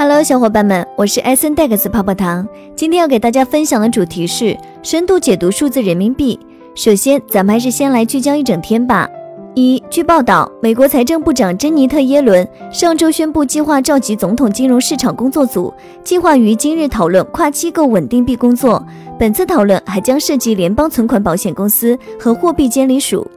Hello，小伙伴们，我是艾森戴克斯泡泡糖。今天要给大家分享的主题是深度解读数字人民币。首先，咱们还是先来聚焦一整天吧。一，据报道，美国财政部长珍妮特·耶伦上周宣布，计划召集总统金融市场工作组，计划于今日讨论跨机构稳定币工作。本次讨论还将涉及联邦存款保险公司和货币监理署。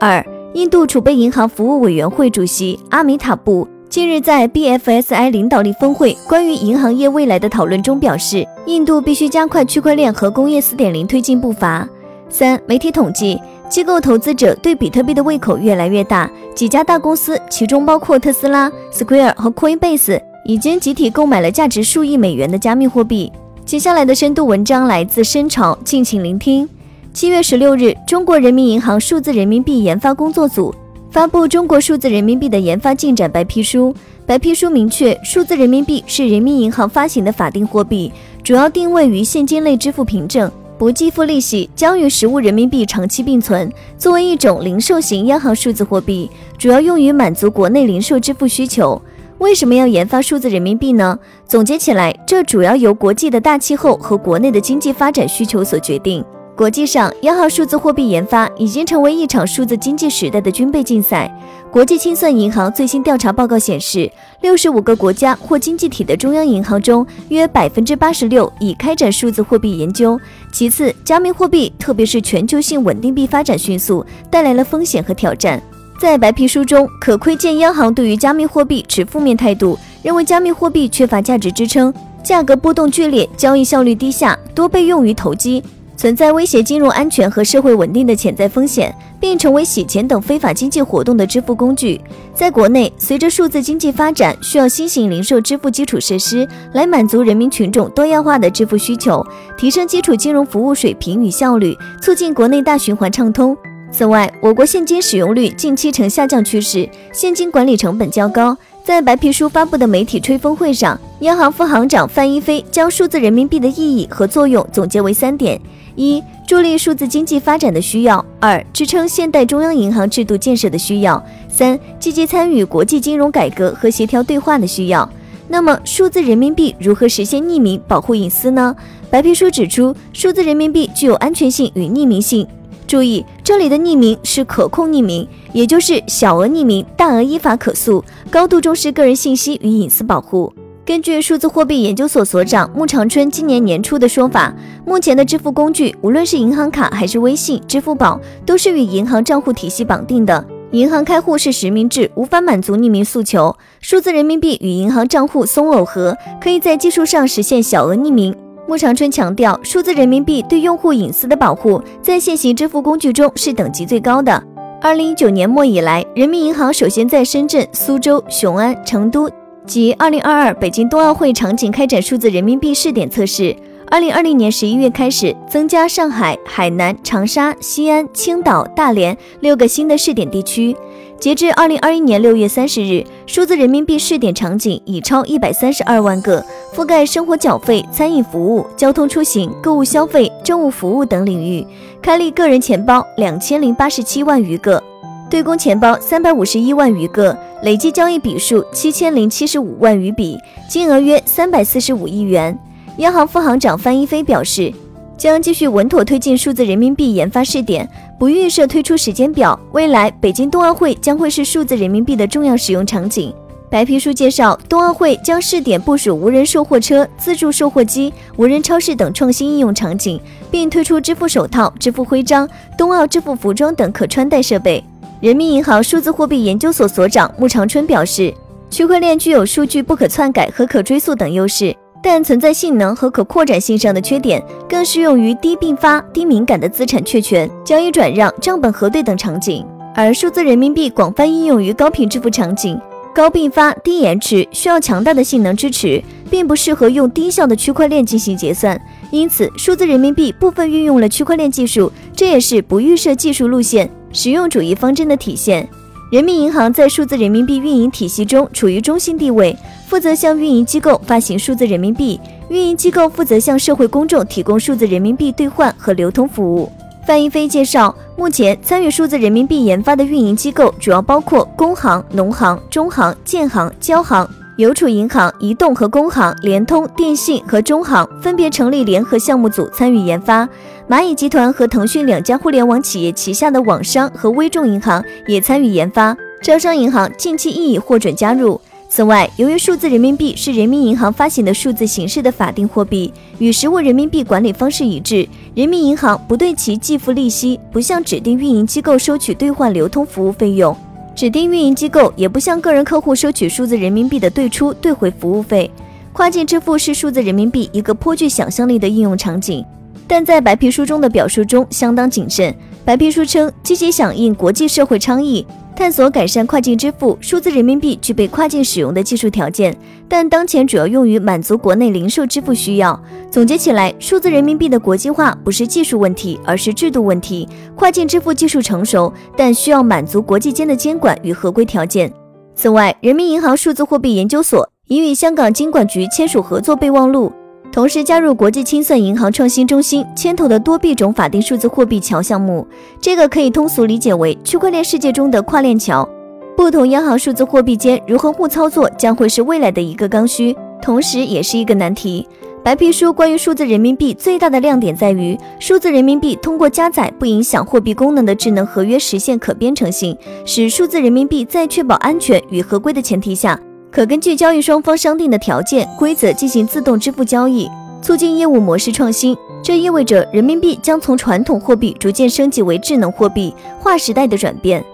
二，印度储备银行服务委员会主席阿米塔布。近日，在 BFSI 领导力峰会关于银行业未来的讨论中表示，印度必须加快区块链和工业4.0推进步伐。三、媒体统计，机构投资者对比特币的胃口越来越大，几家大公司，其中包括特斯拉、Square 和 Coinbase，已经集体购买了价值数亿美元的加密货币。接下来的深度文章来自深潮，敬请聆听。七月十六日，中国人民银行数字人民币研发工作组。发布中国数字人民币的研发进展白皮书。白皮书明确，数字人民币是人民银行发行的法定货币，主要定位于现金类支付凭证，不计付利息，将与实物人民币长期并存。作为一种零售型央行数字货币，主要用于满足国内零售支付需求。为什么要研发数字人民币呢？总结起来，这主要由国际的大气候和国内的经济发展需求所决定。国际上，央行数字货币研发已经成为一场数字经济时代的军备竞赛。国际清算银行最新调查报告显示，六十五个国家或经济体的中央银行中，约百分之八十六已开展数字货币研究。其次，加密货币，特别是全球性稳定币发展迅速，带来了风险和挑战。在白皮书中，可窥见央行对于加密货币持负面态度，认为加密货币缺乏价值支撑，价格波动剧烈，交易效率低下，多被用于投机。存在威胁金融安全和社会稳定的潜在风险，并成为洗钱等非法经济活动的支付工具。在国内，随着数字经济发展，需要新型零售支付基础设施来满足人民群众多样化的支付需求，提升基础金融服务水平与效率，促进国内大循环畅通。此外，我国现金使用率近期呈下降趋势，现金管理成本较高。在白皮书发布的媒体吹风会上，央行副行长范一飞将数字人民币的意义和作用总结为三点。一、助力数字经济发展的需要；二、支撑现代中央银行制度建设的需要；三、积极参与国际金融改革和协调对话的需要。那么，数字人民币如何实现匿名、保护隐私呢？白皮书指出，数字人民币具有安全性与匿名性。注意，这里的匿名是可控匿名，也就是小额匿名，大额依法可诉，高度重视个人信息与隐私保护。根据数字货币研究所所长穆长春今年年初的说法，目前的支付工具，无论是银行卡还是微信、支付宝，都是与银行账户体系绑定的。银行开户是实名制，无法满足匿名诉求。数字人民币与银行账户松耦合，可以在技术上实现小额匿名。穆长春强调，数字人民币对用户隐私的保护，在现行支付工具中是等级最高的。二零一九年末以来，人民银行首先在深圳、苏州、雄安、成都。及二零二二北京冬奥会场景开展数字人民币试点测试。二零二零年十一月开始增加上海、海南、长沙、西安、青岛、大连六个新的试点地区。截至二零二一年六月三十日，数字人民币试点场景已超一百三十二万个，覆盖生活缴费、餐饮服务、交通出行、购物消费、政务服务等领域。开立个人钱包两千零八十七万余个。对公钱包三百五十一万余个，累计交易笔数七千零七十五万余笔，金额约三百四十五亿元。央行副行长范一飞表示，将继续稳妥推进数字人民币研发试点，不预设推出时间表。未来北京冬奥会将会是数字人民币的重要使用场景。白皮书介绍，冬奥会将试点部署无人售货车、自助售货机、无人超市等创新应用场景，并推出支付手套、支付徽章、冬奥支付服装等可穿戴设备。人民银行数字货币研究所所长穆长春表示，区块链具有数据不可篡改和可追溯等优势，但存在性能和可扩展性上的缺点，更适用于低并发、低敏感的资产确权、交易转让、账本核对等场景。而数字人民币广泛应用于高频支付场景，高并发、低延迟，需要强大的性能支持，并不适合用低效的区块链进行结算。因此，数字人民币部分运用了区块链技术，这也是不预设技术路线。实用主义方针的体现。人民银行在数字人民币运营体系中处于中心地位，负责向运营机构发行数字人民币，运营机构负责向社会公众提供数字人民币兑换和流通服务。范一飞介绍，目前参与数字人民币研发的运营机构主要包括工行、农行、中行、建行、交行、邮储银行、移动和工行、联通、电信和中行分别成立联合项目组参与研发。蚂蚁集团和腾讯两家互联网企业旗下的网商和微众银行也参与研发。招商银行近期亦已获准加入。此外，由于数字人民币是人民银行发行的数字形式的法定货币，与实物人民币管理方式一致，人民银行不对其计付利息，不向指定运营机构收取兑换流通服务费用，指定运营机构也不向个人客户收取数字人民币的兑出兑回服务费。跨境支付是数字人民币一个颇具想象力的应用场景，但在白皮书中的表述中相当谨慎。白皮书称，积极响应国际社会倡议。探索改善跨境支付，数字人民币具备跨境使用的技术条件，但当前主要用于满足国内零售支付需要。总结起来，数字人民币的国际化不是技术问题，而是制度问题。跨境支付技术成熟，但需要满足国际间的监管与合规条件。此外，人民银行数字货币研究所已与香港金管局签署合作备忘录。同时加入国际清算银行创新中心牵头的多币种法定数字货币桥项目，这个可以通俗理解为区块链世界中的跨链桥。不同央行数字货币间如何互操作，将会是未来的一个刚需，同时也是一个难题。白皮书关于数字人民币最大的亮点在于，数字人民币通过加载不影响货币功能的智能合约实现可编程性，使数字人民币在确保安全与合规的前提下。可根据交易双方商定的条件规则进行自动支付交易，促进业务模式创新。这意味着人民币将从传统货币逐渐升级为智能货币，划时代的转变。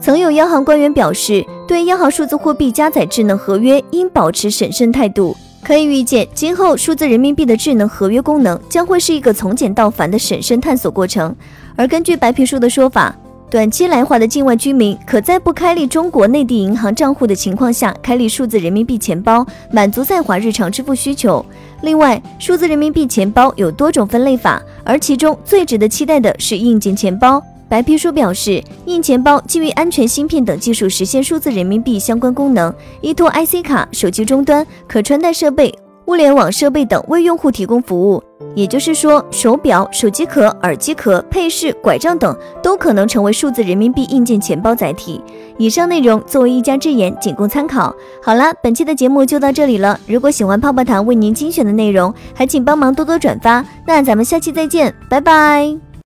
曾有央行官员表示，对央行数字货币加载智能合约应保持审慎态度。可以预见，今后数字人民币的智能合约功能将会是一个从简到繁的审慎探索过程。而根据白皮书的说法。短期来华的境外居民可在不开立中国内地银行账户的情况下开立数字人民币钱包，满足在华日常支付需求。另外，数字人民币钱包有多种分类法，而其中最值得期待的是硬件钱包。白皮书表示，硬钱包基于安全芯片等技术实现数字人民币相关功能，依托 IC 卡、手机终端、可穿戴设备。物联网设备等为用户提供服务，也就是说，手表、手机壳、耳机壳、配饰、拐杖等都可能成为数字人民币硬件钱包载体。以上内容作为一家之言，仅供参考。好了，本期的节目就到这里了。如果喜欢泡泡糖为您精选的内容，还请帮忙多多转发。那咱们下期再见，拜拜。